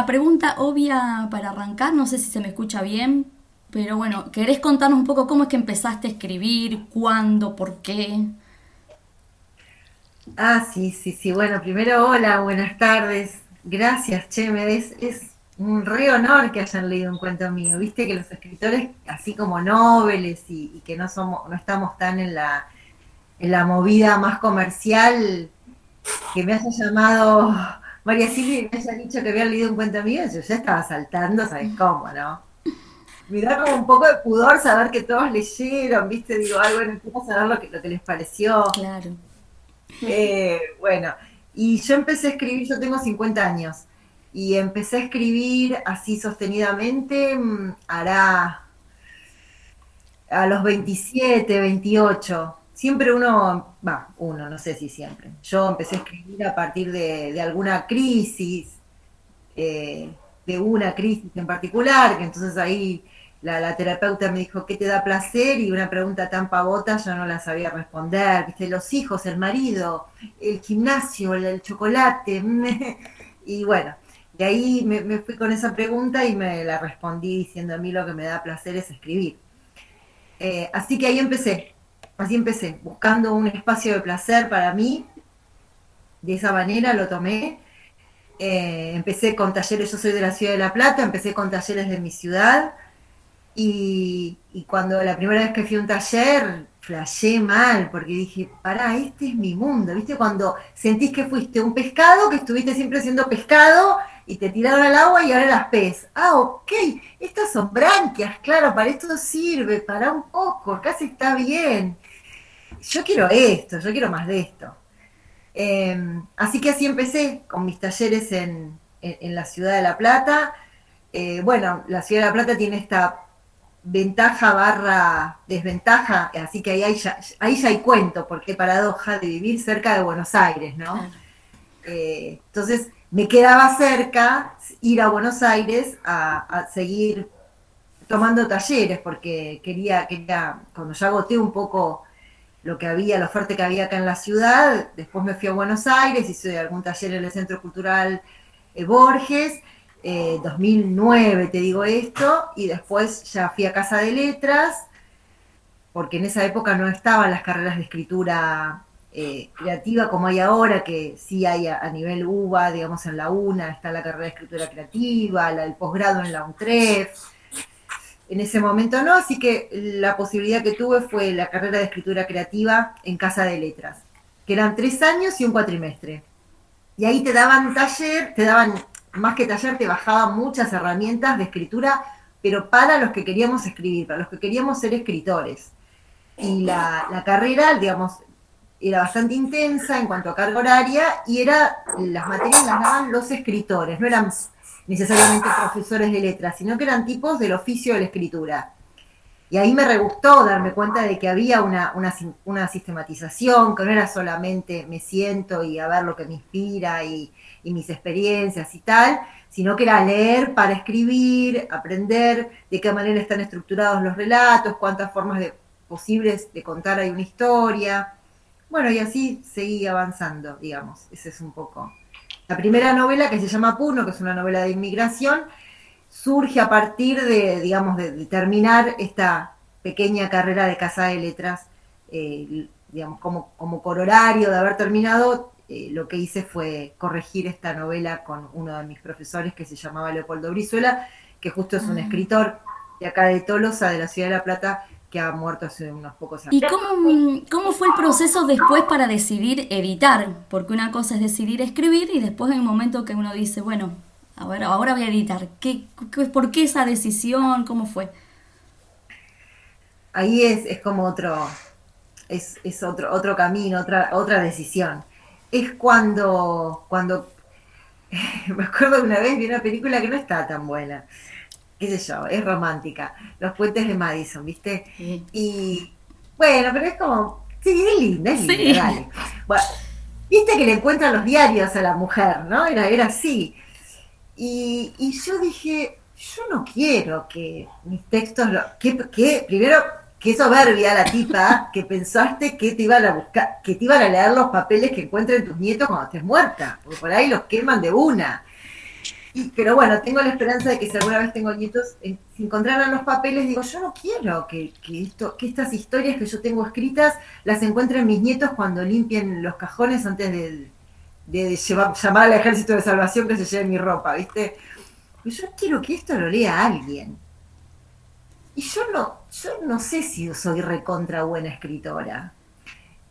La pregunta obvia para arrancar, no sé si se me escucha bien, pero bueno, ¿querés contarnos un poco cómo es que empezaste a escribir? ¿Cuándo? ¿Por qué? Ah, sí, sí, sí. Bueno, primero, hola, buenas tardes. Gracias, Che, me es, es un re honor que hayan leído un cuento mío. Viste que los escritores, así como nobles y, que no somos, no estamos tan en la, en la movida más comercial, que me haya llamado María Silvia me haya dicho que habían leído un cuento mío, yo ya estaba saltando, ¿sabes cómo, no? Me da como un poco de pudor saber que todos leyeron, viste, digo, algo bueno, quiero saber lo que, lo que les pareció. Claro. Eh, bueno, y yo empecé a escribir, yo tengo 50 años, y empecé a escribir así sostenidamente, mm, hará a los 27, 28. Siempre uno, va, uno, no sé si siempre. Yo empecé a escribir a partir de, alguna crisis, eh, de una crisis en particular, que entonces ahí la, terapeuta me dijo, ¿qué te da placer? Y una pregunta tan pavota yo no la sabía responder. ¿Viste? Los hijos, el marido, el gimnasio, el, chocolate. y bueno, de ahí me, fui con esa pregunta y me la respondí diciendo a mí lo que me da placer es escribir. Eh, así que ahí empecé, así empecé, buscando un espacio de placer para mí. De esa manera lo tomé. Eh, empecé con talleres, yo soy de la ciudad de La Plata, empecé con talleres de mi ciudad y, cuando la primera vez que fui a un taller, flashé mal, porque dije, pará, este es mi mundo, ¿viste? Cuando sentís que fuiste un pescado, que estuviste siempre siendo pescado, y te tiraron al agua y ahora las pez. Ah, ok, estas son branquias, claro, para esto sirve, para un poco, casi está bien. Yo quiero esto, yo quiero más de esto. Em, así que así empecé con mis talleres en, la ciudad de La Plata. Eh, bueno, la ciudad de La Plata tiene esta ventaja barra desventaja, así que ahí, ya, ahí ya hay cuento, porque paradoja de vivir cerca de Buenos Aires, ¿no? Eh, entonces me quedaba cerca ir a Buenos Aires a, seguir tomando talleres, porque quería, quería, cuando ya agoté un poco lo que había, la oferta que había acá en la ciudad, después me fui a Buenos Aires, hice algún taller en el Centro Cultural eh, Borges, 2009 eh, te digo esto, y después ya fui a Casa de Letras, porque en esa época no estaban las carreras de escritura eh, creativa como hay ahora, que sí hay a, nivel UBA, digamos en la UNA, está la carrera de escritura creativa, el posgrado en la UNTREF. En ese momento no, así que la posibilidad que tuve fue la carrera de escritura creativa en Casa de Letras, que eran tres años y un cuatrimestre. Y ahí te daban taller, te daban más que taller, te bajaba muchas herramientas de escritura, pero para los que queríamos escribir, para los que queríamos ser escritores. Y la, carrera, digamos, era bastante intensa en cuanto a carga horaria y era las materias las daban los escritores, no eran necesariamente profesores de letras, sino que eran tipos del oficio de la escritura. Y ahí me regustó darme cuenta de que había una, una, una sistematización, que no era solamente me siento y a ver lo que me inspira y, y mis experiencias y tal, sino que era leer para escribir, aprender de qué manera están estructurados los relatos, cuántas formas de, posibles de contar hay una historia. Bueno, y así seguí avanzando, digamos. Esa es un poco. La primera novela, que se llama Puno, que es una novela de inmigración, surge a partir de, digamos, de, terminar esta pequeña carrera de Casa de Letras, eh, digamos, como, como coronario de haber terminado, eh, lo que hice fue corregir esta novela con uno de mis profesores que se llamaba Leopoldo Brizuela, que justo es un ah. escritor de acá de Tolosa, de la ciudad de La Plata, que ha muerto hace unos pocos años. ¿Y cómo, cómo fue el proceso después para decidir editar? Porque una cosa es decidir escribir y después en el momento que uno dice, bueno, ahora, ahora voy a editar. ¿Qué, ¿Por qué esa decisión? ¿Cómo fue? Ahí es, es como otro, es, es otro, otro camino, otra, otra decisión es cuando, cuando, me acuerdo de una vez vi una película que no está tan buena, qué sé yo, es romántica, Los puentes de Madison, ¿viste? Y bueno, pero es como, sí, es linda, es linda, dale. Bueno, viste que le encuentran los diarios a la mujer, ¿no? Era, era así. Y, y yo dije, yo no quiero que mis textos, lo, que, que primero qué soberbia la tipa que pensaste que te iban a buscar, que te iban a leer los papeles que encuentren tus nietos cuando estés muerta, porque por ahí los queman de una. Pero bueno, tengo la esperanza de que si alguna vez tengo nietos, eh, si encontraran los papeles, digo, yo no quiero que, esto, que estas historias que yo tengo escritas las encuentren mis nietos cuando limpien los cajones antes de, llamar al ejército de salvación que se lleve mi ropa, ¿viste? yo quiero que esto lo lea alguien. Y yo no, yo no sé si soy recontra buena escritora.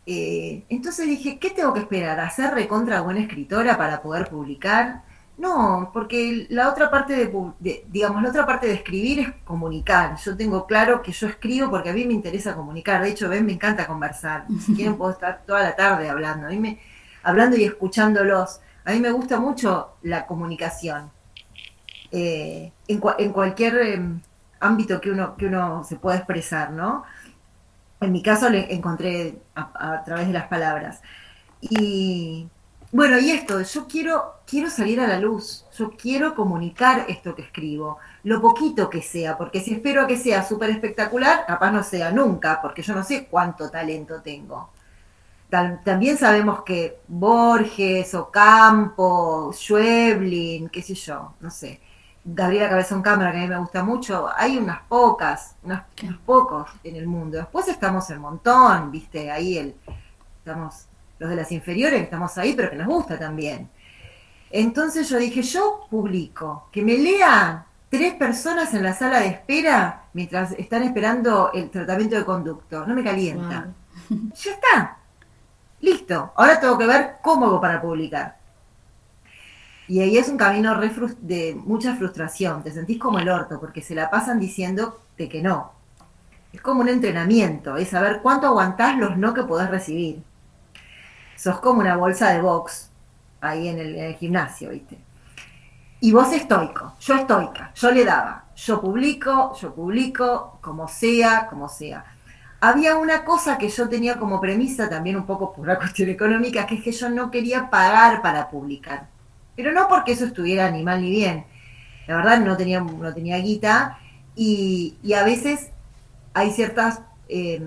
Eh, entonces dije, ¿qué tengo que esperar? ¿A ser recontra buena escritora para poder publicar? No, porque la otra parte de, digamos, la otra parte de escribir es comunicar. Yo tengo claro que yo escribo porque a mí me interesa comunicar. De hecho, ven, me encanta conversar. Si quieren puedo estar toda la tarde hablando. A mí me, hablando y escuchándolos. A mí me gusta mucho la comunicación. Eh, en, cualquier em, ámbito que uno, que uno se pueda expresar, ¿no? En mi caso le encontré a través de las palabras. Y bueno, y esto, yo quiero, quiero salir a la luz, yo quiero comunicar esto que escribo, lo poquito que sea, porque si espero que sea súper espectacular, capaz no sea nunca, porque yo no sé cuánto talento tengo. también sabemos que Borges, Ocampo, Schweblin, qué sé yo, no sé, Gabriela Cabezón Cámara, que a mí me gusta mucho, hay unas pocas, unos pocos en el mundo. Después estamos el montón, viste, ahí el, estamos los de las inferiores, estamos ahí, pero que nos gusta también. Entonces yo dije, yo publico, que me lean tres personas en la sala de espera mientras están esperando el tratamiento de conducto. No me calienta. Ya está. Listo. Ahora tengo que ver cómo hago para publicar. Y ahí es un camino de mucha frustración. Te sentís como el orto porque se la pasan diciendo de que no. Es como un entrenamiento, es saber cuánto aguantás los no que podés recibir sos como una bolsa de box ahí en el, gimnasio, ¿viste? Y vos estoico, yo estoica, yo le daba, yo publico, yo publico, como sea, como sea. Había una cosa que yo tenía como premisa, también un poco por la cuestión económica, que es que yo no quería pagar para publicar. Pero no porque eso estuviera ni mal ni bien. La verdad no tenía, no tenía guita y, a veces hay ciertas eh,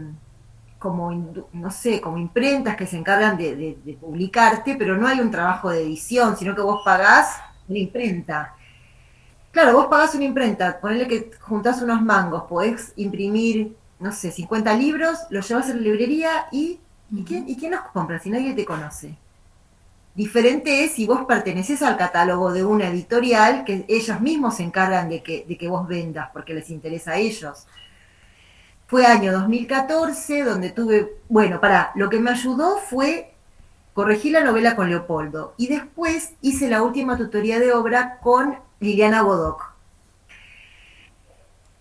como, no sé, como imprentas que se encargan de, publicarte, pero no hay un trabajo de edición, sino que vos pagás una imprenta. Claro, vos pagás una imprenta, ponele que juntás unos mangos, podés imprimir, no sé, 50 libros, los llevas a la librería y, ¿y, quién, ¿y quién los compra si nadie te conoce? Diferente es si vos perteneces al catálogo de una editorial que ellos mismos se encargan de que, de que vos vendas porque les interesa a ellos. Fue año 2014 donde tuve, bueno, para, lo que me ayudó fue corregir la novela con Leopoldo y después hice la última tutoría de obra con Liliana Bodoc.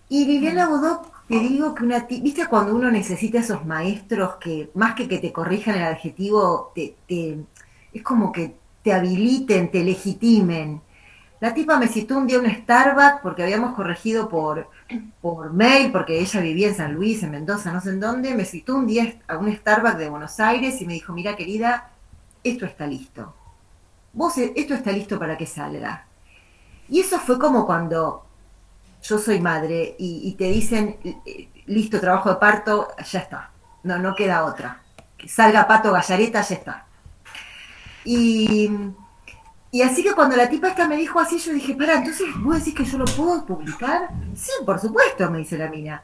Y Liliana Bodoc, te digo que una, viste cuando uno necesita esos maestros que más que que te corrijan el adjetivo, te, es como que te habiliten, te legitimen. La tipa me citó un día un Starbucks porque habíamos corregido por, por mail, porque ella vivía en San Luis, en Mendoza, no sé en dónde. Me citó un día a un Starbucks de Buenos Aires y me dijo, mira querida, esto está listo. Vos, eh, esto está listo para que salga. Y eso fue como cuando yo soy madre y, te dicen, listo, trabajo de parto, ya está. No, no queda otra. Que salga Pato Gallareta, ya está. Y y así que cuando la tipa esta me dijo así, yo dije, para, entonces vos decís que yo lo puedo publicar. Sí, por supuesto, me dice la mina.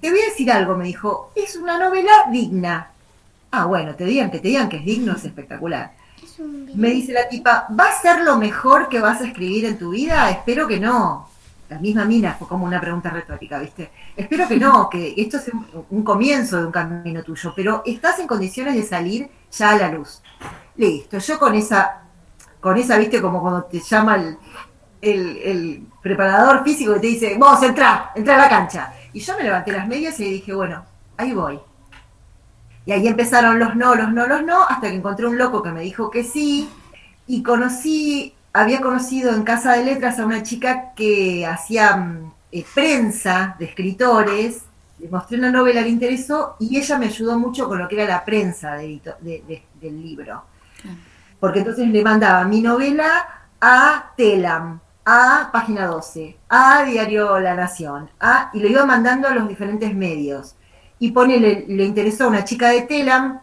Te voy a decir algo, me dijo, es una novela digna. Ah, bueno, te digan que te digan que es digno, es espectacular. Me dice la tipa, ¿va a ser lo mejor que vas a escribir en tu vida? Espero que no. La misma mina fue como una pregunta retórica, ¿viste? Espero que no, que esto es un comienzo de un camino tuyo, pero estás en condiciones de salir ya a la luz. Listo, yo con esa con esa, viste, como cuando te llama el, preparador físico que te dice, vos entra, entra a la cancha. Y yo me levanté las medias y dije, bueno, ahí voy. Y ahí empezaron los no, los no, los no, hasta que encontré un loco que me dijo que sí. Y conocí, había conocido en Casa de Letras a una chica que hacía eh, prensa de escritores. Le mostré una novela, le interesó y ella me ayudó mucho con lo que era la prensa del libro porque entonces le mandaba mi novela a Telam, a Página 12, a Diario La Nación, a, y lo iba mandando a los diferentes medios. Y pone, le, interesó a una chica de Telam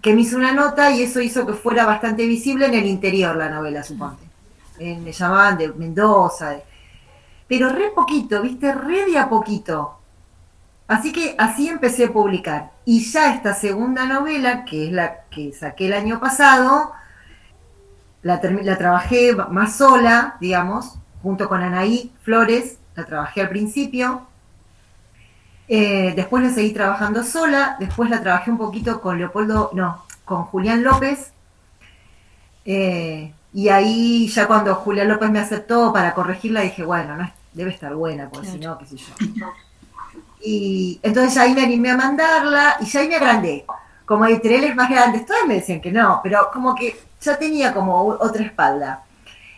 que me hizo una nota y eso hizo que fuera bastante visible en el interior la novela, suponte. me llamaban de Mendoza, pero re poquito, viste, re de a poquito. Así que así empecé a publicar. Y ya esta segunda novela, que es la que saqué el año pasado, la, la trabajé más sola, digamos, junto con Anaí Flores, la trabajé al principio. Eh, después la seguí trabajando sola, después la trabajé un poquito con Leopoldo, no, con Julián López. Eh, y ahí ya cuando Julián López me aceptó para corregirla, dije, bueno, no, debe estar buena, porque si no, qué sé yo. Y entonces ahí me animé a mandarla y ya ahí me agrandé. Como editoriales más grandes, todas me decían que no, pero como que ya tenía como otra espalda.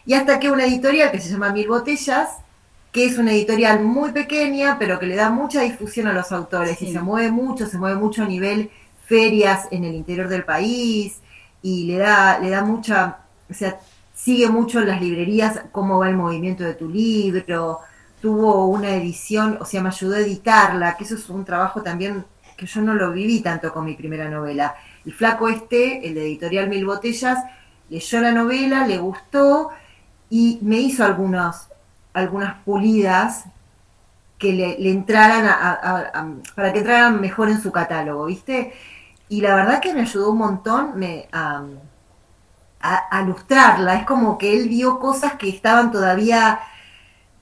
Y hasta que una editorial que se llama Mil Botellas, que es una editorial muy pequeña, pero que le da mucha difusión a los autores y se mueve mucho, se mueve mucho a nivel ferias en el interior del país y le da, le da mucha, o sea, sigue mucho en las librerías cómo va el movimiento de tu libro, tuvo una edición, o sea, me ayudó a editarla, que eso es un trabajo también que yo no lo viví tanto con mi primera novela. El flaco este, el de Editorial Mil Botellas, leyó la novela, le gustó y me hizo algunos, algunas pulidas que le, entraran para que entraran mejor en su catálogo, ¿viste? Y la verdad que me ayudó un montón me, a, a, ilustrarla. Es como que él vio cosas que estaban todavía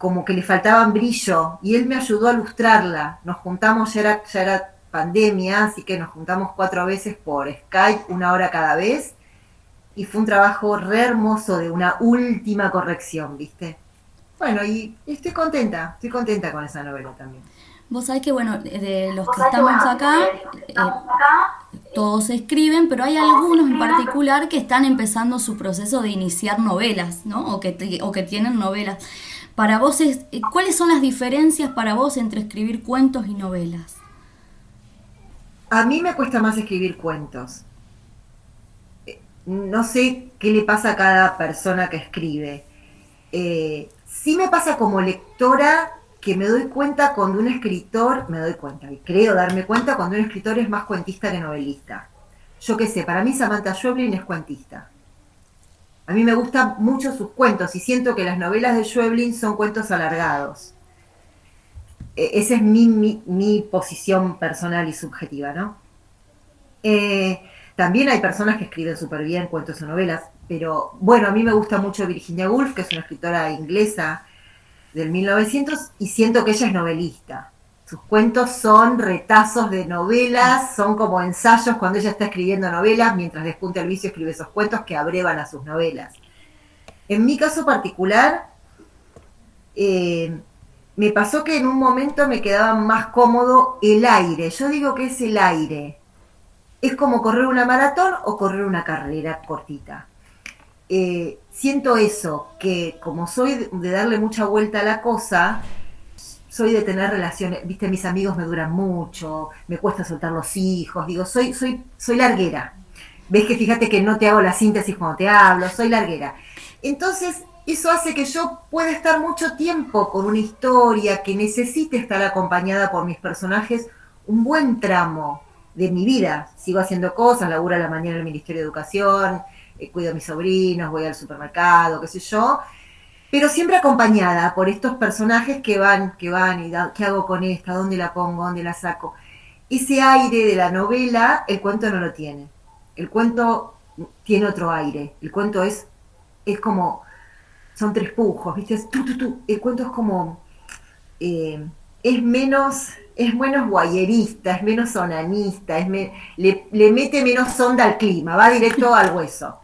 como que le faltaban brillo y él me ayudó a ilustrarla. Nos juntamos, ya era, ya era pandemia, así que nos juntamos cuatro veces por Skype, una hora cada vez, y fue un trabajo re hermoso de una última corrección, ¿viste? Bueno, y estoy contenta, estoy contenta con esa novela también. Vos sabés que, bueno, de los que estamos acá, eh, todos escriben, pero hay algunos en particular que están empezando su proceso de iniciar novelas, ¿no? O que, o que tienen novelas. Para vos, es, eh, ¿cuáles son las diferencias para vos entre escribir cuentos y novelas? A mí me cuesta más escribir cuentos. Eh, no sé qué le pasa a cada persona que escribe. Eh, sí me pasa como lectora que me doy cuenta cuando un escritor, me doy cuenta, y creo darme cuenta cuando un escritor es más cuentista que novelista. Yo qué sé, para mí Samantha Schweblin es cuentista. A mí me gustan mucho sus cuentos y siento que las novelas de Schweblin son cuentos alargados. E, esa es mi, posición personal y subjetiva, ¿no? Eh, también hay personas que escriben súper bien cuentos o novelas, pero bueno, a mí me gusta mucho Virginia Woolf, que es una escritora inglesa del 1900, y siento que ella es novelista. Sus cuentos son retazos de novelas, son como ensayos cuando ella está escribiendo novelas, mientras despunta el vicio escribe esos cuentos que abrevan a sus novelas. En mi caso particular, eh, me pasó que en un momento me quedaba más cómodo el aire. Yo digo que es el aire. Es como correr una maratón o correr una carrera cortita. Eh, siento eso, que como soy de darle mucha vuelta a la cosa, soy de tener relaciones, viste, mis amigos me duran mucho, me cuesta soltar los hijos, digo, soy, soy, soy larguera. Ves que fíjate que no te hago la síntesis cuando te hablo, soy larguera. Entonces, eso hace que yo pueda estar mucho tiempo con una historia que necesite estar acompañada por mis personajes un buen tramo de mi vida. Sigo haciendo cosas, laburo a la mañana en el Ministerio de Educación, eh, cuido a mis sobrinos, voy al supermercado, qué sé yo, pero siempre acompañada por estos personajes que van, que van y qué hago con esta, dónde la pongo, dónde la saco. Ese aire de la novela, el cuento no lo tiene. El cuento tiene otro aire. El cuento es, es como, son tres pujos, ¿viste? El cuento es como, eh, es menos, es menos guayerista, es menos onanista, es le, le mete menos onda al clima, va directo al hueso.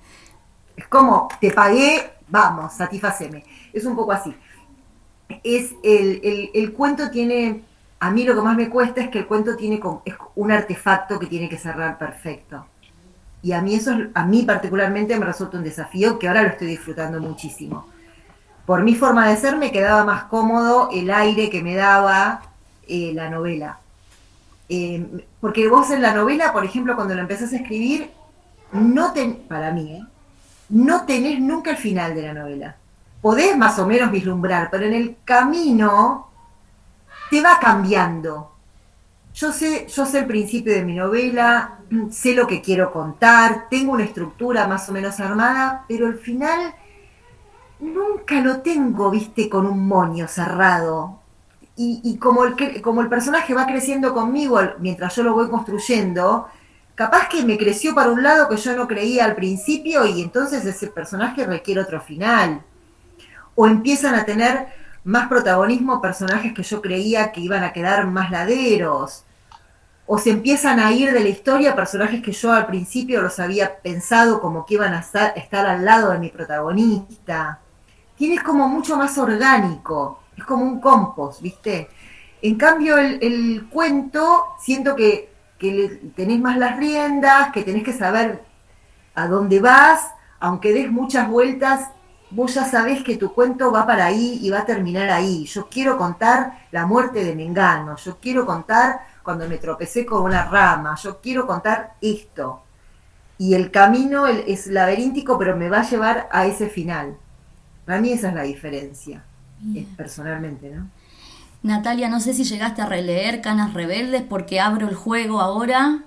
Es como, te pagué, vamos, satisfaceme. Es un poco así. Es el, cuento tiene, a mí lo que más me cuesta es que el cuento tiene es un artefacto que tiene que cerrar perfecto. Y a mí eso, a mí particularmente me resulta un desafío que ahora lo estoy disfrutando muchísimo. Por mi forma de ser me quedaba más cómodo el aire que me daba eh, la novela. Eh, porque vos en la novela, por ejemplo, cuando lo empezás a escribir, no ten, para mí, ¿eh? No tenés nunca el final de la novela. Podés más o menos vislumbrar, pero en el camino te va cambiando. Yo sé, yo sé el principio de mi novela, sé lo que quiero contar, tengo una estructura más o menos armada, pero el final nunca lo tengo, viste, con un moño cerrado. Y, como, el, como el personaje va creciendo conmigo mientras yo lo voy construyendo, capaz que me creció para un lado que yo no creía al principio y entonces ese personaje requiere otro final. O empiezan a tener más protagonismo personajes que yo creía que iban a quedar más laderos. O se empiezan a ir de la historia personajes que yo al principio los había pensado como que iban a estar, al lado de mi protagonista. Tienes como mucho más orgánico, es como un compost, ¿viste? En cambio, el cuento, siento que que le, tenés más las riendas, que tenés que saber a dónde vas, aunque des muchas vueltas, vos ya sabés que tu cuento va para ahí y va a terminar ahí. Yo quiero contar la muerte de Mengano, yo quiero contar cuando me tropecé con una rama, yo quiero contar esto. Y el camino es laberíntico, pero me va a llevar a ese final. Para mí esa es la diferencia, personalmente, ¿no? Natalia, no sé si llegaste a releer Canas Rebeldes porque abro el juego ahora.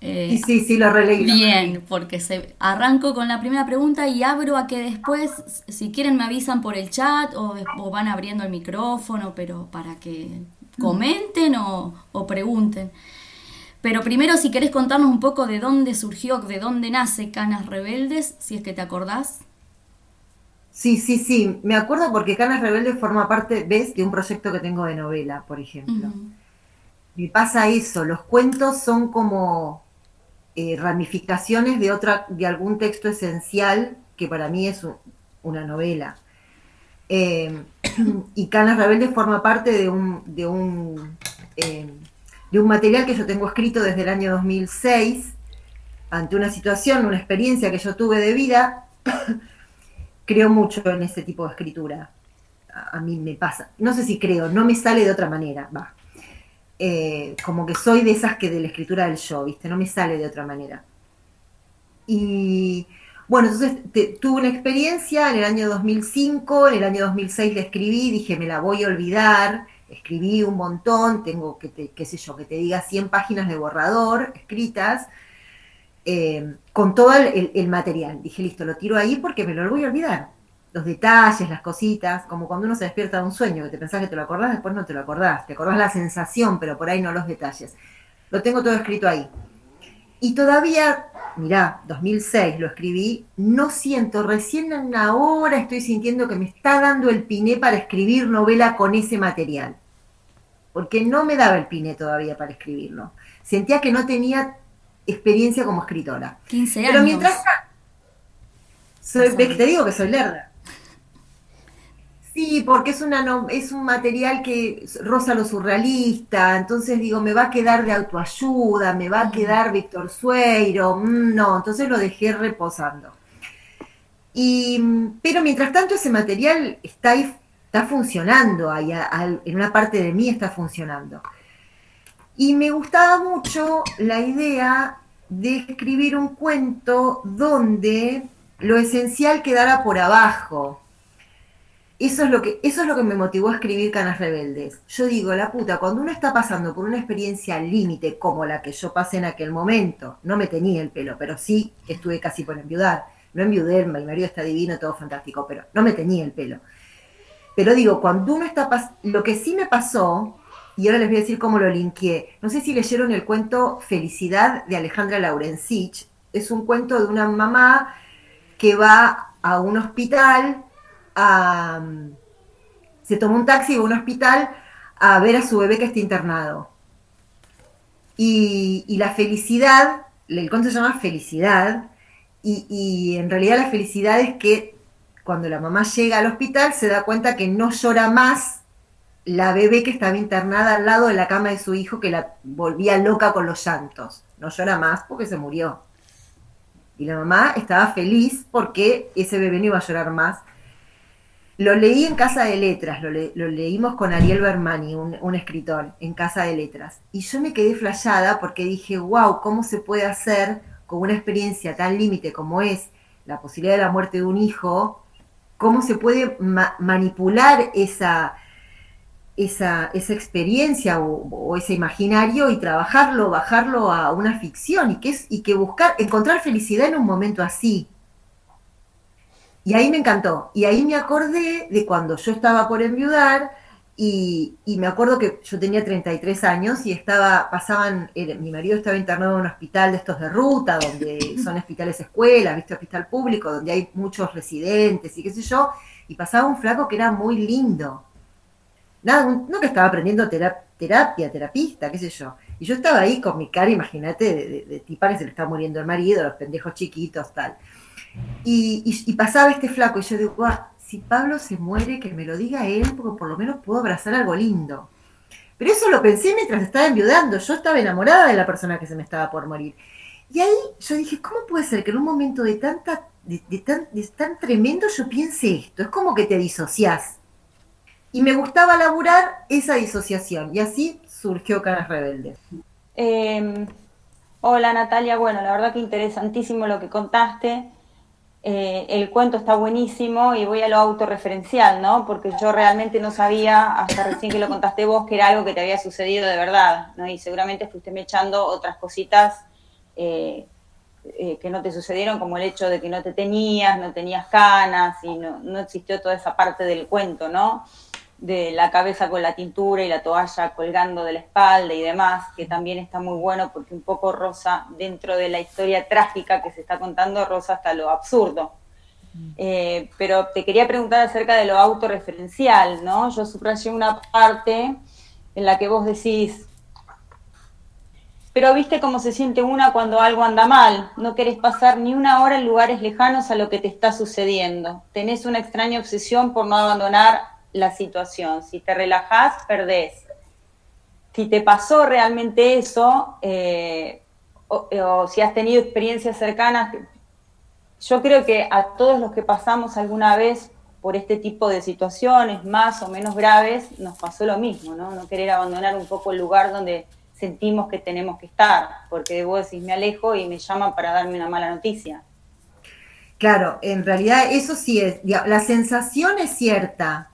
Eh, sí, sí, lo releí. Bien, porque se, arranco con la primera pregunta y abro a que después, si quieren, me avisan por el chat o, van abriendo el micrófono, pero para que comenten o, o, pregunten. Pero primero, si querés contarnos un poco de dónde surgió, de dónde nace Canas Rebeldes, si es que te acordás. Sí, sí, sí. Me acuerdo porque Canas Rebeldes forma parte, ves, de un proyecto que tengo de novela, por ejemplo. Me pasa eso, los cuentos son como eh, ramificaciones de otra, de algún texto esencial que para mí es una novela. Em, y Canas Rebeldes forma parte de un, de un, em, de un material que yo tengo escrito desde el año 2006 ante una situación, una experiencia que yo tuve de vida creo mucho en ese tipo de escritura. A, mí me pasa. No sé si creo, no me sale de otra manera, va. Eh, como que soy de esas que de la escritura del yo, ¿viste? No me sale de otra manera. Y bueno, entonces tuve una experiencia en el año 2005, en el año 2006 la escribí, dije, me la voy a olvidar, escribí un montón, tengo, que qué sé yo, que te diga 100 páginas de borrador escritas, eh, con todo el, material. Dije, listo, lo tiro ahí porque me lo voy a olvidar. Los detalles, las cositas, como cuando uno se despierta de un sueño, que te pensás que te lo acordás, después no te lo acordás. Te acordás la sensación, pero por ahí no los detalles. Lo tengo todo escrito ahí. Y todavía, mirá, 2006 lo escribí, no siento, recién ahora estoy sintiendo que me está dando el piné para escribir novela con ese material. Porque no me daba el piné todavía para escribirlo. Sentía que no tenía experiencia como escritora. 15 años. Pero mientras soy, te digo que soy lerda. Sí, porque es, una, es un material que roza lo surrealista, entonces digo, me va a quedar de autoayuda, me va a quedar Víctor Sueiro, mm, no, entonces lo dejé reposando. Y, pero mientras tanto ese material está ahí, está funcionando, ahí, en una parte de mí está funcionando. Y me gustaba mucho la idea de escribir un cuento donde lo esencial quedara por abajo. Eso es, lo que, eso es lo que me motivó a escribir Canas Rebeldes. Yo digo, la puta, cuando uno está pasando por una experiencia límite como la que yo pasé en aquel momento, no me tenía el pelo, pero sí estuve casi por enviudar. No enviudé, mi marido está divino, todo fantástico, pero no me tenía el pelo. Pero digo, cuando uno está lo que sí me pasó y ahora les voy a decir cómo lo linkeé. No sé si leyeron el cuento Felicidad de Alejandra Laurensich. Es un cuento de una mamá que va a un hospital, se toma un taxi a un hospital a ver a su bebé que está internado. Y, la felicidad, el cuento se llama Felicidad, y en realidad la felicidad es que cuando la mamá llega al hospital se da cuenta que no llora más la bebé que estaba internada al lado de la cama de su hijo que la volvía loca con los llantos. No llora más porque se murió. Y la mamá estaba feliz porque ese bebé no iba a llorar más. Lo leí en Casa de Letras, lo, leímos con Ariel Bermani, un, escritor, en Casa de Letras. Y yo me quedé flayada porque dije, wow, ¿cómo se puede hacer con una experiencia tan límite como es la posibilidad de la muerte de un hijo? ¿Cómo se puede manipular esa, esa, esa experiencia o, ese imaginario y trabajarlo, bajarlo a una ficción y que, es, y que buscar, encontrar felicidad en un momento así. Y ahí me encantó. Y ahí me acordé de cuando yo estaba por enviudar y, me acuerdo que yo tenía 33 años y estaba, pasaban, mi marido estaba internado en un hospital de estos de ruta, donde son hospitales escuelas, ¿viste? Hospital público, donde hay muchos residentes y qué sé yo, y pasaba un flaco que era muy lindo. Nada, que estaba aprendiendo terapia, terapista, qué sé yo. Y yo estaba ahí con mi cara, imagínate, de, de, que se le está muriendo el marido, los pendejos chiquitos, tal. Y, pasaba este flaco y yo digo, si Pablo se muere, que me lo diga él, porque por lo menos puedo abrazar algo lindo. Pero eso lo pensé mientras estaba enviudando. Yo estaba enamorada de la persona que se me estaba por morir. Y ahí yo dije, ¿cómo puede ser que en un momento de tanta, de, tan, tan tremendo yo piense esto? Es como que te disociás. Y me gustaba laburar esa disociación. Y así surgió Caras Rebeldes. Em, hola Natalia, bueno, la verdad que interesantísimo lo que contaste. Eh, el cuento está buenísimo y voy a lo autorreferencial, ¿no? Porque yo realmente no sabía, hasta recién que lo contaste vos, que era algo que te había sucedido de verdad, ¿no? Y seguramente fuiste me echando otras cositas eh, eh, que no te sucedieron, como el hecho de que no te tenías, no tenías canas y no, no existió toda esa parte del cuento, ¿no? De la cabeza con la tintura y la toalla colgando de la espalda y demás, que también está muy bueno porque un poco rosa dentro de la historia trágica que se está contando, rosa hasta lo absurdo. Eh, pero te quería preguntar acerca de lo autorreferencial, ¿no? Yo subrayé una parte en la que vos decís, pero viste cómo se siente una cuando algo anda mal, no querés pasar ni una hora en lugares lejanos a lo que te está sucediendo, tenés una extraña obsesión por no abandonar la situación. Si te relajás, perdés. Si te pasó realmente eso, eh, o, si has tenido experiencias cercanas, yo creo que a todos los que pasamos alguna vez por este tipo de situaciones más o menos graves, nos pasó lo mismo, ¿no? No querer abandonar un poco el lugar donde sentimos que tenemos que estar, porque vos decís, me alejo y me llaman para darme una mala noticia. Claro, en realidad eso sí es, la sensación es cierta,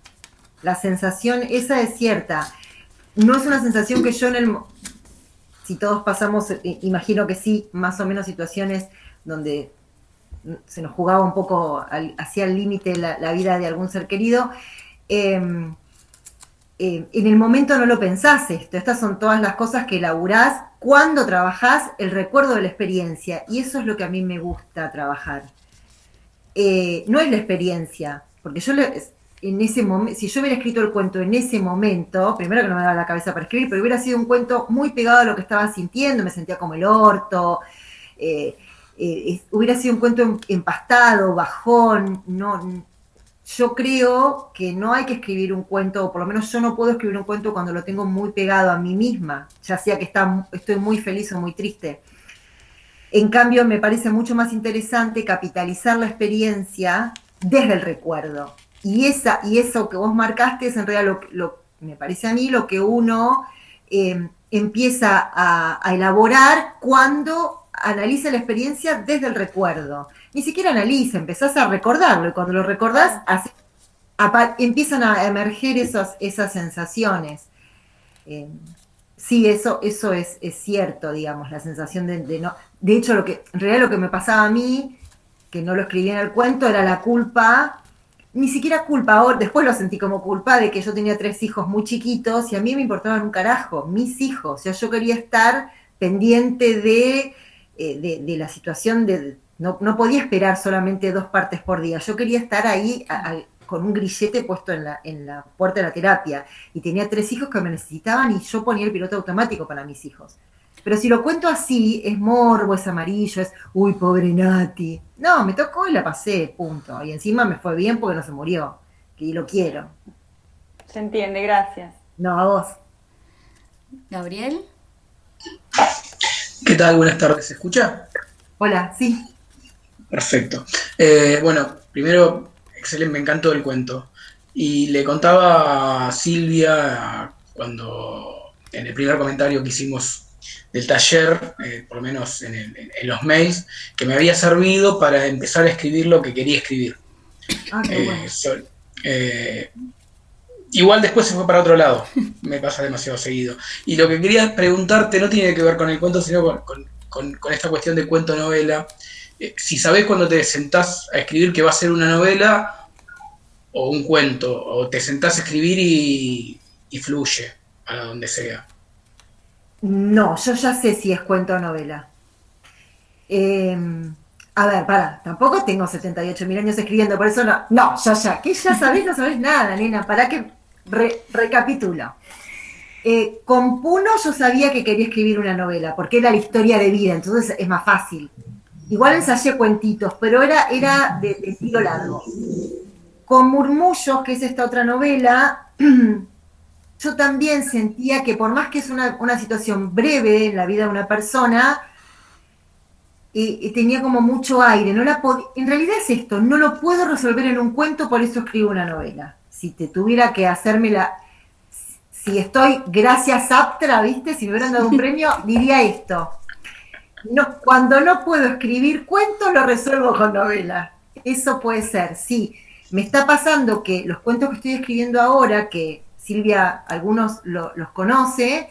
la sensación, esa es cierta. No es una sensación que yo en el... Si todos pasamos, eh, imagino que sí, más o menos situaciones donde se nos jugaba un poco hacia el límite la, vida de algún ser querido. Em, em, en el momento no lo pensás esto, estas son todas las cosas que elaborás cuando trabajás el recuerdo de la experiencia, y eso es lo que a mí me gusta trabajar. Eh, no es la experiencia, porque yo en ese momento, si yo hubiera escrito el cuento en ese momento, primero que no me daba la cabeza para escribir, pero hubiera sido un cuento muy pegado a lo que estaba sintiendo, me sentía como el orto, eh, eh, hubiera sido un cuento empastado, bajón, no, yo creo que no hay que escribir un cuento, o por lo menos yo no puedo escribir un cuento cuando lo tengo muy pegado a mí misma, ya sea que está, estoy muy feliz o muy triste. En cambio, me parece mucho más interesante capitalizar la experiencia desde el recuerdo. Y, esa, y eso que vos marcaste es en realidad lo, me parece a mí, lo que uno em, empieza a, elaborar cuando analiza la experiencia desde el recuerdo. Ni siquiera analiza, empezás a recordarlo y cuando lo recordás empiezan a emerger esas, esas sensaciones. Em, sí, eso, eso es, cierto, digamos, la sensación de, de, no... De hecho, lo que, en realidad lo que me pasaba a mí, que no lo escribí en el cuento, era la culpa ni siquiera culpa, ahora, después lo sentí como culpa de que yo tenía tres hijos muy chiquitos y a mí me importaban un carajo, mis hijos, o sea, yo quería estar pendiente de, eh, de, la situación, de, no, no, podía esperar solamente dos partes por día, yo quería estar ahí con un grillete puesto en la, en la puerta de la terapia y tenía tres hijos que me necesitaban y yo ponía el piloto automático para mis hijos. Pero si lo cuento así, es morbo, es amarillo, es, uy, pobre Nati. No, me tocó y la pasé, punto. Y encima me fue bien porque no se murió. Que lo quiero. Se entiende, gracias. No, a vos. Gabriel. ¿Qué tal? Buenas tardes. ¿Se escucha? Hola, sí. Perfecto. Eh, bueno, primero, excelente, me encantó el cuento. Y le contaba a Silvia cuando en el primer comentario que hicimos del taller, eh, por lo menos en, los mails, que me había servido para empezar a escribir lo que quería escribir. Ah, eh, eh, igual después se fue para otro lado, me pasa demasiado seguido. Y lo que quería preguntarte no tiene que ver con el cuento, sino con, esta cuestión de cuento novela, eh, si sabes cuando te sentás a escribir que va a ser una novela o un cuento, o te sentás a escribir y, y fluye a donde sea. No, yo ya sé si es cuento o novela. Em, a ver, para, tampoco tengo 78 mil años escribiendo, por eso no. No, ya, ya, que ya sabés, no sabés nada, nena, para que recapitulo. Eh, con Puno yo sabía que quería escribir una novela, porque era la historia de vida, entonces es más fácil. Igual ensayé cuentitos, pero era, era de, de estilo largo. Con Murmullos, que es esta otra novela, yo también sentía que por más que es una, situación breve en la vida de una persona, y, tenía como mucho aire. No la en realidad es esto, no lo puedo resolver en un cuento, por eso escribo una novela. Si te tuviera que hacerme la... Si estoy gracias Aptra, ¿viste? Si me hubieran dado un premio, diría esto. No, cuando no puedo escribir cuentos, lo resuelvo con novela. Eso puede ser, sí. Me está pasando que los cuentos que estoy escribiendo ahora, que Silvia algunos los conoce,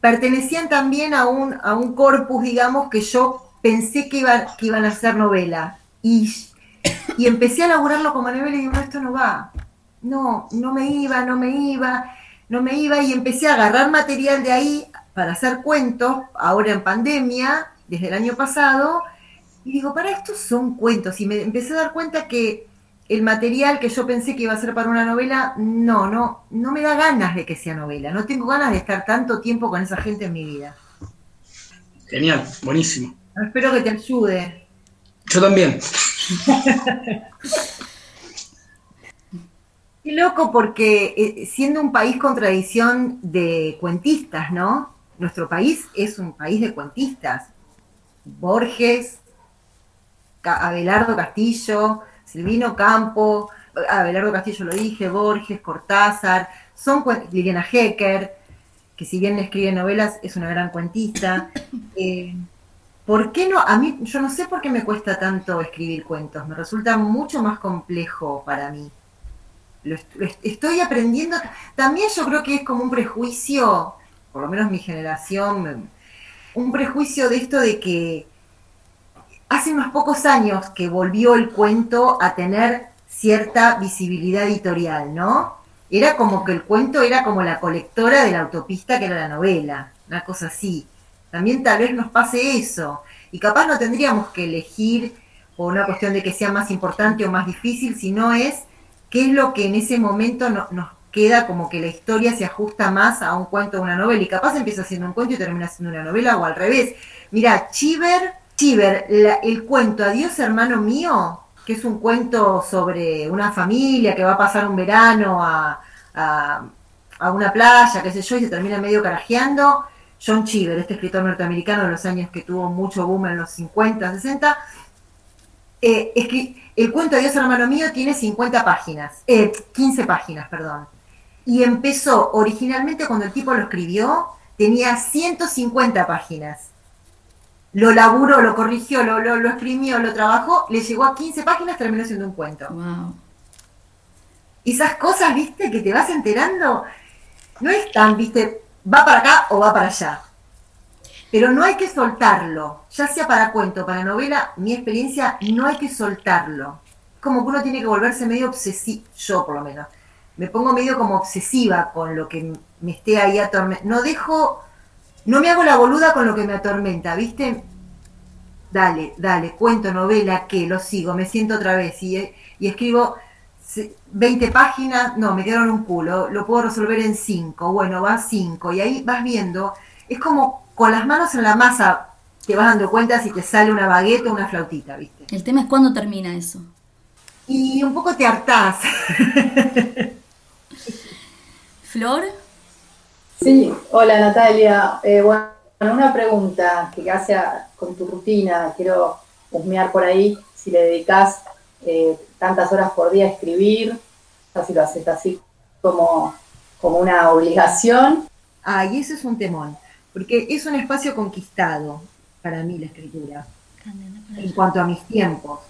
pertenecían también a un, a un corpus, digamos, que yo pensé que, que iban a ser novela. Y, y empecé a elaborarlo como novela y digo, esto no va. No, no me iba, no me iba, no me iba. Y empecé a agarrar material de ahí para hacer cuentos, ahora en pandemia, desde el año pasado. Y digo, para estos son cuentos. Y me empecé a dar cuenta que el material que yo pensé que iba a ser para una novela, no, no, no me da ganas de que sea novela. No tengo ganas de estar tanto tiempo con esa gente en mi vida. Genial, buenísimo. Espero que te ayude. Yo también. Qué loco porque eh, siendo un país con tradición de cuentistas, ¿no? Nuestro país es un país de cuentistas. Borges, Abelardo Castillo, Silvino Campo, Abelardo Castillo lo dije, Borges, Cortázar, son Liliana Hecker, que si bien escribe novelas es una gran cuentista. Eh, ¿Por qué no? A mí, yo no sé por qué me cuesta tanto escribir cuentos, me resulta mucho más complejo para mí. Lo, estoy aprendiendo. También yo creo que es como un prejuicio, por lo menos mi generación, un prejuicio de esto de que hace unos pocos años que volvió el cuento a tener cierta visibilidad editorial, ¿no? Era como que el cuento era como la colectora de la autopista que era la novela, una cosa así. También tal vez nos pase eso. Y capaz no tendríamos que elegir por una cuestión de que sea más importante o más difícil, sino es qué es lo que en ese momento nos queda como que la historia se ajusta más a un cuento o una novela. Y capaz empieza siendo un cuento y termina siendo una novela o al revés. Mira, Chiver Chiver, el cuento Adiós hermano mío, que es un cuento sobre una familia que va a pasar un verano a, una playa, qué sé yo, y se termina medio carajeando. John Chiver, este escritor norteamericano de los años que tuvo mucho boom en los 50, 60, eh, el cuento Adiós hermano mío tiene 50 páginas, eh, 15 páginas, perdón. Y empezó originalmente cuando el tipo lo escribió, tenía 150 páginas lo laburó, lo corrigió, lo, lo, lo, exprimió, lo trabajó, le llegó a 15 páginas, terminó siendo un cuento. Wow. Esas cosas, viste, que te vas enterando, no es tan, viste, va para acá o va para allá. Pero no hay que soltarlo, ya sea para cuento, para novela, mi experiencia, no hay que soltarlo. Como que uno tiene que volverse medio obsesivo, yo por lo menos, me pongo medio como obsesiva con lo que me esté ahí atormentando. No dejo no me hago la boluda con lo que me atormenta, ¿viste? Dale, dale, cuento, novela, que lo sigo, me siento otra vez y, y escribo 20 páginas, no, me quedaron un culo, lo puedo resolver en 5, bueno, va 5, y ahí vas viendo, es como con las manos en la masa te vas dando cuenta si te sale una baguette o una flautita, ¿viste? El tema es cuándo termina eso. Y un poco te hartás. Flor. Sí, hola Natalia. Eh, bueno, una pregunta que hace con tu rutina, quiero husmear por ahí, si le dedicas eh, tantas horas por día a escribir, o si lo haces así como, como una obligación. Ah, y eso es un temón, porque es un espacio conquistado para mí la escritura, en cuanto a mis tiempos.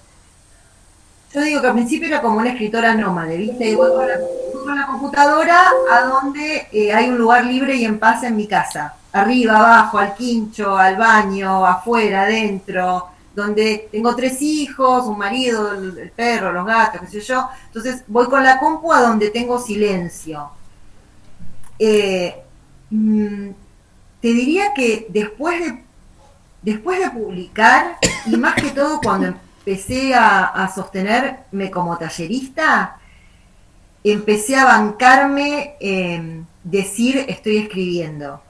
Yo digo que al principio era como una escritora nómade, ¿viste? Y voy con la, computadora a donde eh, hay un lugar libre y en paz en mi casa. Arriba, abajo, al quincho, al baño, afuera, adentro, donde tengo tres hijos, un marido, el, perro, los gatos, qué sé yo. Entonces voy con la compu a donde tengo silencio. Eh, mm, te diría que después de, después de publicar, y más que todo cuando empecé a, sostenerme como tallerista, empecé a bancarme decir estoy escribiendo.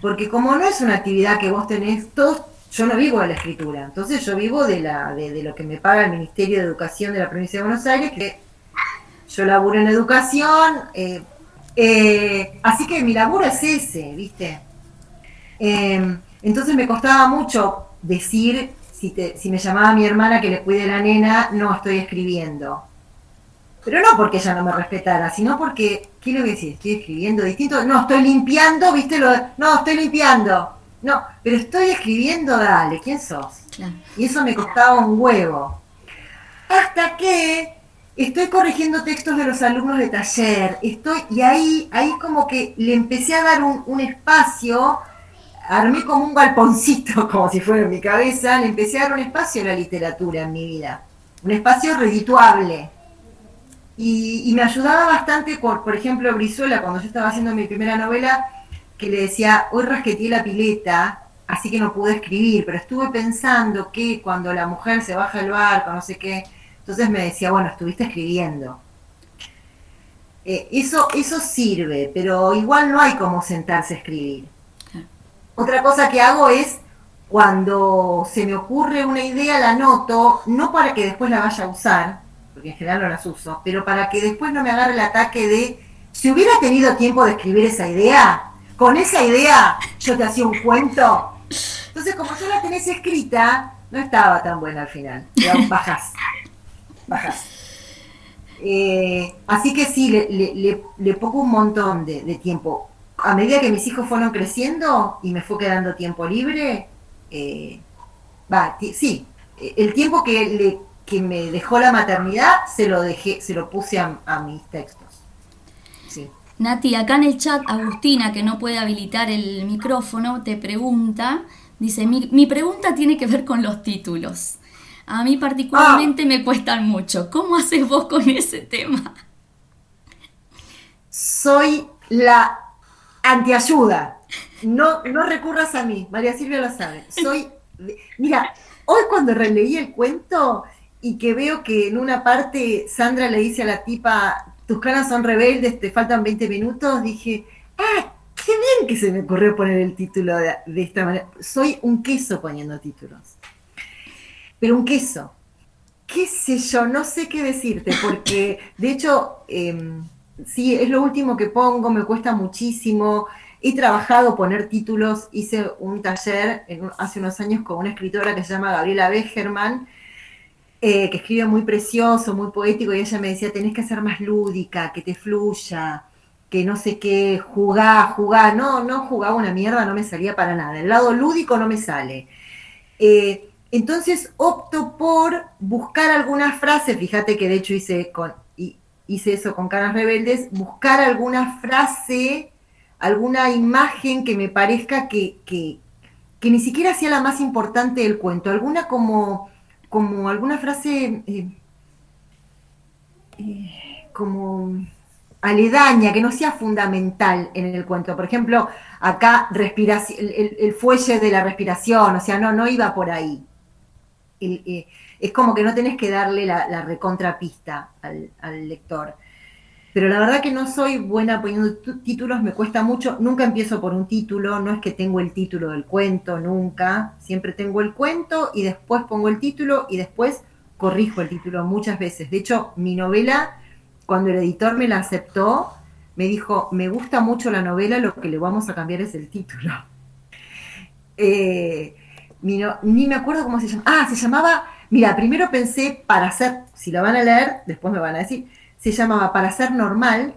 Porque como no es una actividad que vos tenés, todos, yo no vivo de la escritura, entonces yo vivo de, la, de, lo que me paga el Ministerio de Educación de la provincia de Buenos Aires, que yo laburo en educación, eh, eh, así que mi laburo es ese, ¿viste? Em, entonces me costaba mucho decir, si, si me llamaba mi hermana que le cuide la nena, no estoy escribiendo. Pero no porque ella no me respetara, sino porque, ¿qué es lo que decís? Estoy escribiendo distinto. No, estoy limpiando, ¿viste? Lo, no, estoy limpiando. No, pero estoy escribiendo, dale, ¿quién sos? Y eso me costaba un huevo. Hasta que estoy corrigiendo textos de los alumnos de taller, estoy, y ahí, ahí como que le empecé a dar un, espacio, armé como un galponcito, como si fuera en mi cabeza, le empecé a dar un espacio a la literatura en mi vida, un espacio redituable. Y, me ayudaba bastante, por, por ejemplo, Brizuela, cuando yo estaba haciendo mi primera novela, que le decía, hoy rasqueteé la pileta, así que no pude escribir, pero estuve pensando que cuando la mujer se baja del barco, no sé qué, entonces me decía, bueno, estuviste escribiendo. Eh, eso, eso sirve, pero igual no hay como sentarse a escribir. Otra cosa que hago es, cuando se me ocurre una idea, la anoto, no para que después la vaya a usar, porque en general no las uso, pero para que después no me agarre el ataque de, si hubiera tenido tiempo de escribir esa idea, con esa idea yo te hacía un cuento. Entonces, como tú la tenés escrita, no estaba tan buena al final. Bajas bajas. Eh, así que sí, le, pongo un montón de, tiempo. A medida que mis hijos fueron creciendo y me fue quedando tiempo libre, eh, va, sí, el tiempo que, le, que me dejó la maternidad se lo dejé, se lo puse a, mis textos. Nati, acá en el chat, Agustina, que no puede habilitar el micrófono, te pregunta, dice, mi, mi pregunta tiene que ver con los títulos. A mí particularmente ah. me cuestan mucho. ¿Cómo haces vos con ese tema? Soy la antiayuda. No, no recurras a mí, María Silvia lo sabe. Soy, mira, hoy cuando releí el cuento y que veo que en una parte Sandra le dice a la tipa, tus caras son rebeldes, te faltan 20 minutos, dije, ah, qué bien que se me ocurrió poner el título de esta manera. Soy un queso poniendo títulos pero un queso. ¿Qué sé yo? No sé qué decirte, porque de hecho, em, sí, es lo último que pongo, me cuesta muchísimo. He trabajado poner títulos, hice un taller hace unos años con una escritora que se llama Gabriela Begerman, eh, que escribe muy precioso, muy poético, y ella me decía, tenés que ser más lúdica, que te fluya, que no sé qué, jugá, jugá. No, no jugaba una mierda, no me salía para nada. El lado lúdico no me sale. Eh, entonces opto por buscar alguna frase, fíjate que de hecho hice, con, hice eso con Caras Rebeldes, buscar alguna frase, alguna imagen que me parezca que, que, ni siquiera sea la más importante del cuento, alguna como, como alguna frase eh, eh, como aledaña, que no sea fundamental en el cuento. Por ejemplo, acá respiración, el, el, fuelle de la respiración, o sea, no, no iba por ahí. Eh, es como que no tenés que darle la, recontrapista al, lector. Pero la verdad que no soy buena poniendo títulos, me cuesta mucho. Nunca empiezo por un título, no es que tengo el título del cuento, nunca. Siempre tengo el cuento y después pongo el título y después corrijo el título muchas veces. De hecho, mi novela, cuando el editor me la aceptó, me dijo, me gusta mucho la novela, lo que le vamos a cambiar es el título. Eh, ni me acuerdo cómo se llama. Ah, se llamaba, mira, primero pensé para ser, si lo van a leer, después me van a decir, se llamaba Para ser normal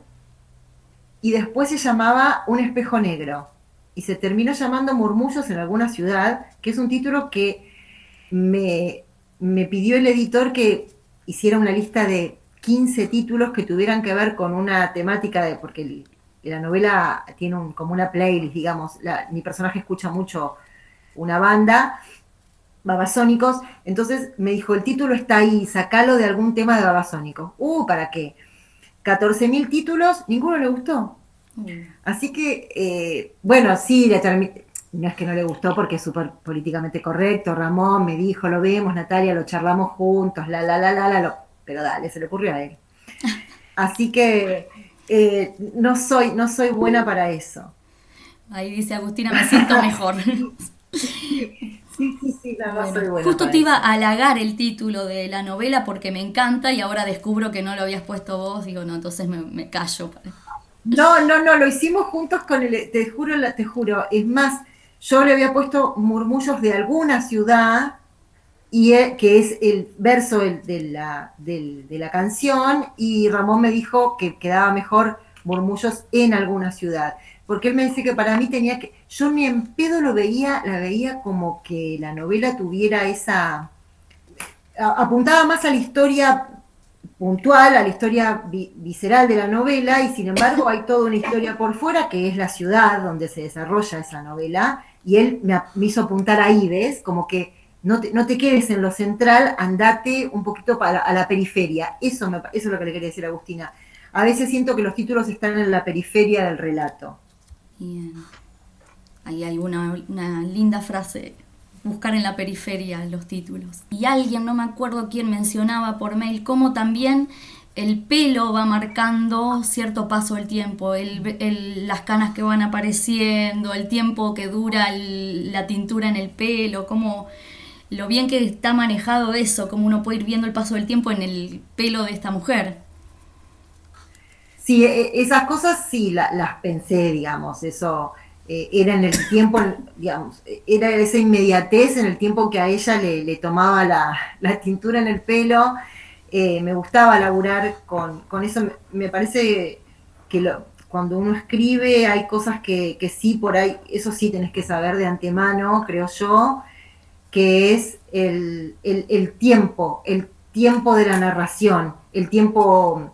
y después se llamaba Un espejo negro. Y se terminó llamando Murmullos en alguna ciudad, que es un título que me, me pidió el editor que hiciera una lista de 15 títulos que tuvieran que ver con una temática de, porque la novela tiene como una playlist, digamos, mi personaje escucha mucho una banda babasónicos. Entonces me dijo, el título está ahí, sacalo de algún tema de babasónicos. Uh, ¿para qué? 14.000 títulos, ninguno le gustó. Mm. Así que, eh, bueno, sí, no es que no le gustó porque es súper políticamente correcto. Ramón me dijo, lo vemos, Natalia, lo charlamos juntos, la, la, la, la, la, pero dale, se le ocurrió a él. Así que eh, no, soy, no soy buena para eso. Ahí dice Agustina, me siento mejor. Sí, sí, sí, no, soy buena justo te iba a halagar el título de la novela porque me encanta y ahora descubro que no lo habías puesto vos. Digo, no, entonces me, callo. No, no, no, lo hicimos juntos con el, te juro, te juro. Es más, yo le había puesto murmullos de alguna ciudad y que es el verso de, la, de la canción, y Ramón me dijo que quedaba mejor murmullos en alguna ciudad, porque él me dice que para mí tenía que, yo ni en pedo lo veía, la veía como que la novela tuviera esa, apuntaba más a la historia puntual, a la historia visceral de la novela, y sin embargo hay toda una historia por fuera que es la ciudad donde se desarrolla esa novela, y él me, hizo apuntar ahí, ¿ves? Como que no te, quedes en lo central, andate un poquito para, a la periferia. Eso, me, eso es lo que le quería decir a Agustina. A veces siento que los títulos están en la periferia del relato. Bien. Ahí hay una, linda frase, buscar en la periferia los títulos. Y alguien, no me acuerdo quién, mencionaba por mail cómo también el pelo va marcando cierto paso del tiempo, el, las canas que van apareciendo, el tiempo que dura la tintura en el pelo, cómo lo bien que está manejado eso, como uno puede ir viendo el paso del tiempo en el pelo de esta mujer. Sí, e, e, esas cosas sí las pensé, digamos, eso eh, era en el tiempo, digamos, era esa inmediatez en el tiempo que a ella le, tomaba la, tintura en el pelo. Eh, me gustaba laburar con, eso, me parece que lo, cuando uno escribe hay cosas que, que sí, por ahí, eso sí tenés que saber de antemano, creo yo, que es el, tiempo, el tiempo de la narración, el tiempo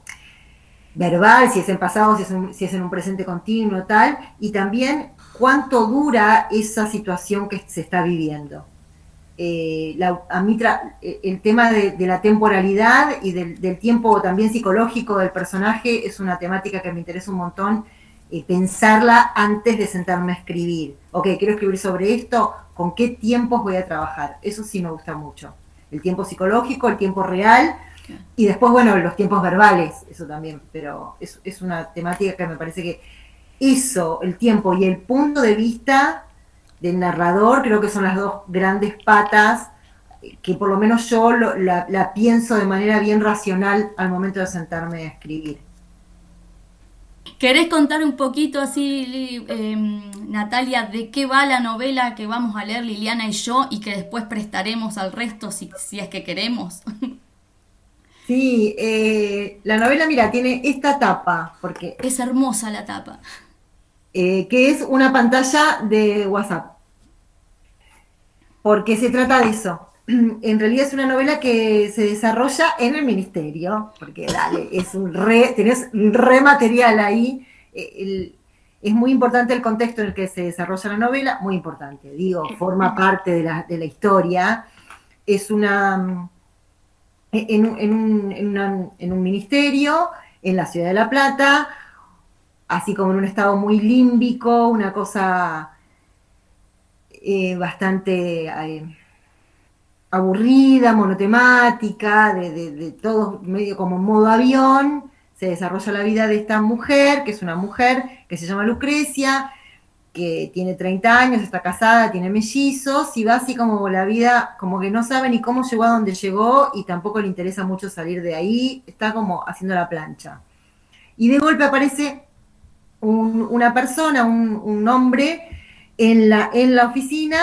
verbal, si es en pasado, si es, en un presente continuo, tal, y también cuánto dura esa situación que se está viviendo. Eh, a mí el tema de, la temporalidad y del, tiempo también psicológico del personaje es una temática que me interesa un montón eh, pensarla antes de sentarme a escribir. Ok, quiero escribir sobre esto, con qué tiempos voy a trabajar. Eso sí me gusta mucho. El tiempo psicológico, el tiempo real y después, bueno, los tiempos verbales, eso también, pero es, una temática que me parece que eso, el tiempo y el punto de vista del narrador, creo que son las dos grandes patas que por lo menos yo la pienso de manera bien racional al momento de sentarme a escribir. ¿Querés contar un poquito así, em, Natalia, de qué va la novela que vamos a leer Liliana y yo y que después prestaremos al resto si, si es que queremos? Sí, eh, la novela, mira, tiene esta tapa, porque... Es hermosa la tapa. Eh, que es una pantalla de WhatsApp. Porque se trata de eso. en realidad es una novela que se desarrolla en el ministerio, porque dale, es un re, tenés un re material ahí. Eh, es muy importante el contexto en el que se desarrolla la novela, muy importante, digo, forma parte de la, de la historia. Es una en, un, ministerio, en la ciudad de La Plata, así como en un estado muy límbico, una cosa eh, bastante... Eh, aburrida, monotemática, de, de, todo medio como modo avión, se desarrolla la vida de esta mujer, que es una mujer que se llama Lucrecia, que tiene 30 años, está casada, tiene mellizos, y va así como la vida, como que no sabe ni cómo llegó a donde llegó y tampoco le interesa mucho salir de ahí, está como haciendo la plancha. Y de golpe aparece una persona, un, un hombre en la, en la oficina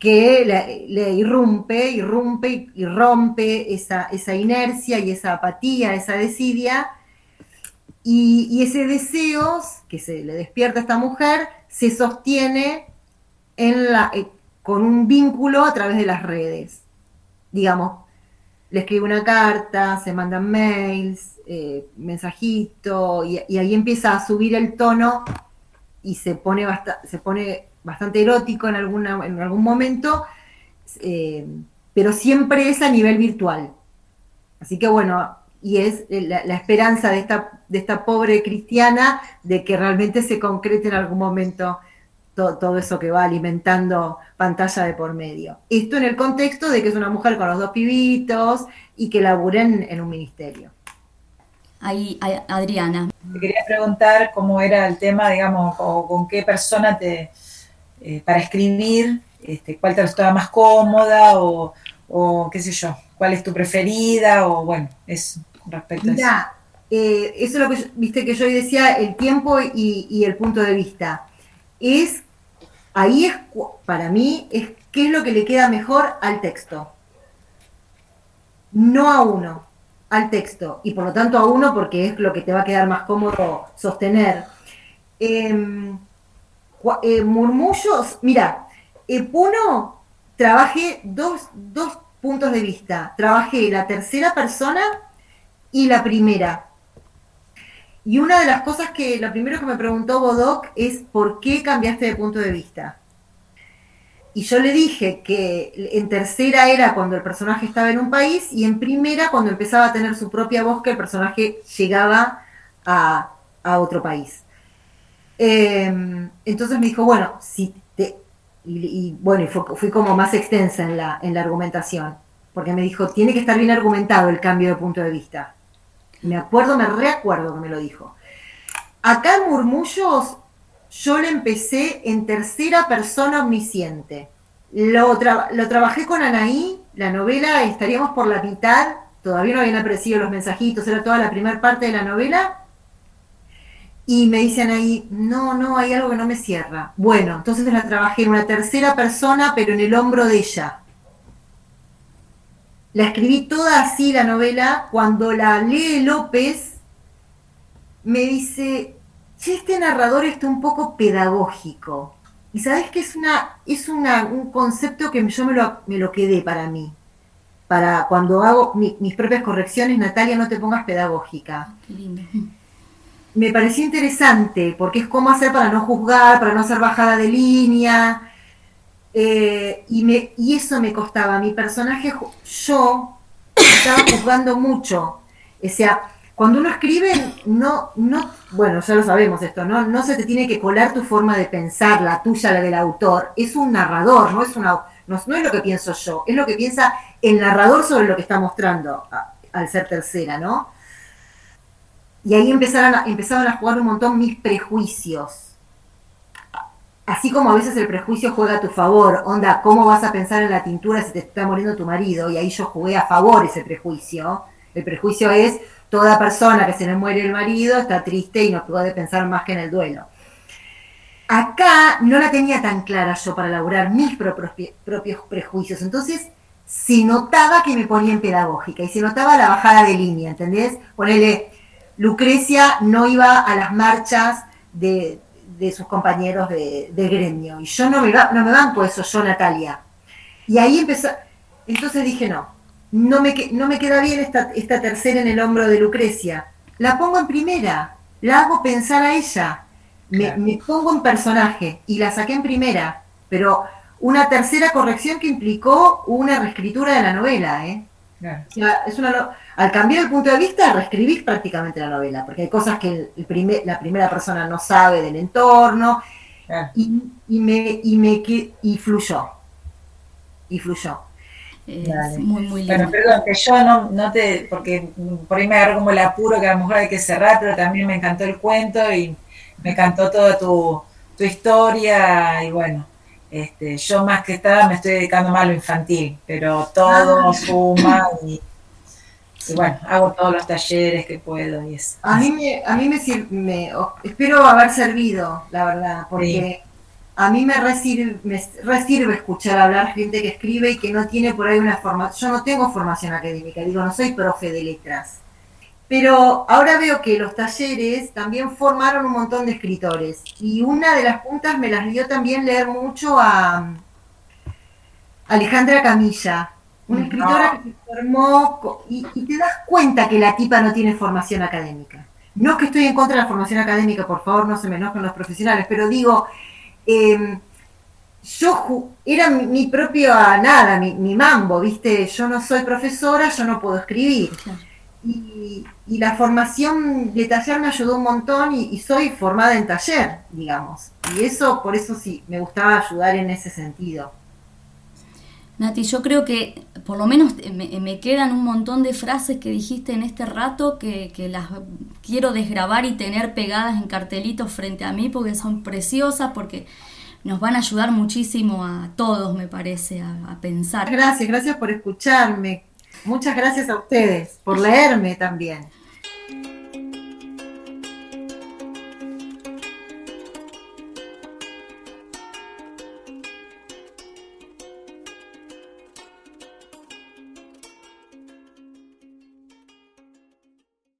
que le, irrumpe, irrumpe y rompe esa, esa, inercia y esa apatía, esa desidia, y, ese deseo que se le despierta a esta mujer se sostiene eh, con un vínculo a través de las redes. Digamos, le escribe una carta, se mandan mails, eh, mensajito, y, ahí empieza a subir el tono y se pone, se pone bastante erótico en, en algún momento, eh, pero siempre es a nivel virtual. Así que bueno, y es la, esperanza de esta, de esta pobre cristiana de que realmente se concrete en algún momento todo, eso que va alimentando pantalla de por medio. Esto en el contexto de que es una mujer con los dos pibitos y que laburen en un ministerio. Ahí, Adriana. Te quería preguntar cómo era el tema, digamos, o con qué persona te, eh, para escribir, este, cuál te resultaba más cómoda o, o, qué sé yo, cuál es tu preferida o bueno, es respecto a eso. Eh, eso es lo que viste que yo decía, el tiempo y, el punto de vista. Es, ahí es, para mí, es qué es lo que le queda mejor al texto. No a uno, al texto. Y por lo tanto a uno porque es lo que te va a quedar más cómodo sostener. Em, eh, murmullos, mira, eh, Puno trabajé dos, dos puntos de vista. Trabajé la tercera persona y la primera. Y una de las cosas que, lo primero que me preguntó Bodoc es ¿por qué cambiaste de punto de vista? Y yo le dije que en tercera era cuando el personaje estaba en un país y en primera cuando empezaba a tener su propia voz que el personaje llegaba a, otro país. Em, entonces me dijo, bueno, si te... Y, bueno, fui como más extensa en la, en la argumentación, porque me dijo, tiene que estar bien argumentado el cambio de punto de vista. Me acuerdo, me reacuerdo que me lo dijo. Acá en Murmullos yo le empecé en tercera persona omnisciente. Lo, lo trabajé con Anaí, la novela, estaríamos por la mitad, todavía no habían aparecido los mensajitos, era toda la primera parte de la novela. Y me dicen ahí, no, no, hay algo que no me cierra. Bueno, entonces la trabajé en una tercera persona, pero en el hombro de ella. La escribí toda así la novela. Cuando la lee López, me dice, che, este narrador está un poco pedagógico. Y sabes que es una, es una, un concepto que yo me lo, me lo quedé para mí. Para cuando hago mis propias correcciones, Natalia, no te pongas pedagógica. Me pareció interesante, porque es cómo hacer para no juzgar, para no hacer bajada de línea, eh, y, me, y eso me costaba. Mi personaje, yo estaba juzgando mucho. O sea, cuando uno escribe, no, no, bueno, ya lo sabemos esto, ¿no? No se te tiene que colar tu forma de pensar, la tuya, la del autor. Es un narrador, no es una, no, es lo que pienso yo, es lo que piensa el narrador sobre lo que está mostrando al ser tercera, ¿no? Y ahí empezaron empezaron a jugar un montón mis prejuicios así como a veces el prejuicio juega a tu favor, onda, ¿cómo vas a pensar en la tintura si te está muriendo tu marido? Y ahí yo jugué a favor ese prejuicio. El prejuicio es toda persona que se le muere el marido está triste y no puede pensar más que en el duelo. Acá no la tenía tan clara yo para elaborar mis propios, propios prejuicios, entonces se notaba que me ponía en pedagógica y se notaba la bajada de línea, ¿entendés? Ponele, Lucrecia no iba a las marchas de, de sus compañeros de, gremio. Y yo no me, no me banco eso, yo, Natalia. Y ahí empezó, entonces dije, no, no me, no me queda bien esta, esta tercera en el hombro de Lucrecia. La pongo en primera, la hago pensar a ella, me, me pongo en personaje y la saqué en primera, pero una tercera corrección que implicó una reescritura de la novela, ¿eh? Es una, al cambiar el punto de vista, reescribís prácticamente la novela, porque hay cosas que el, primer, la primera persona no sabe del entorno, y, y, me, y, me, y fluyó. Y fluyó. muy, muy lindo. Bueno, perdón, que yo no, no te, porque por ahí me agarró como el apuro que a lo mejor hay que cerrar, pero también me encantó el cuento y me encantó toda tu, tu historia y bueno, este, yo más que estar me estoy dedicando más a lo infantil, pero todo ah. suma y, bueno, hago todos los talleres que puedo y eso. A mí me, a mí me, espero haber servido, la verdad, porque a mí me resirve, me escuchar hablar gente que escribe y que no tiene por ahí una formación, yo no tengo formación académica, digo, no soy profe de letras pero ahora veo que los talleres también formaron un montón de escritores. Y una de las puntas me las dio también leer mucho a Alejandra Camilla, una escritora que se formó y, te das cuenta que la tipa no tiene formación académica. No es que estoy en contra de la formación académica, por favor, no se me enojen los profesionales, pero digo, em, yo era mi, propio nada, mi, mambo, ¿viste? Yo no soy profesora, yo no puedo escribir. Y, la formación de taller me ayudó un montón y, soy formada en taller, digamos. Y eso, por eso sí, me gustaba ayudar en ese sentido. Nati, yo creo que por lo menos me, quedan un montón de frases que dijiste en este rato que, las quiero desgrabar y tener pegadas en cartelitos frente a mí porque son preciosas, porque nos van a ayudar muchísimo a todos, me parece, a, pensar. Gracias, gracias por escucharme. Muchas gracias a ustedes por leerme también.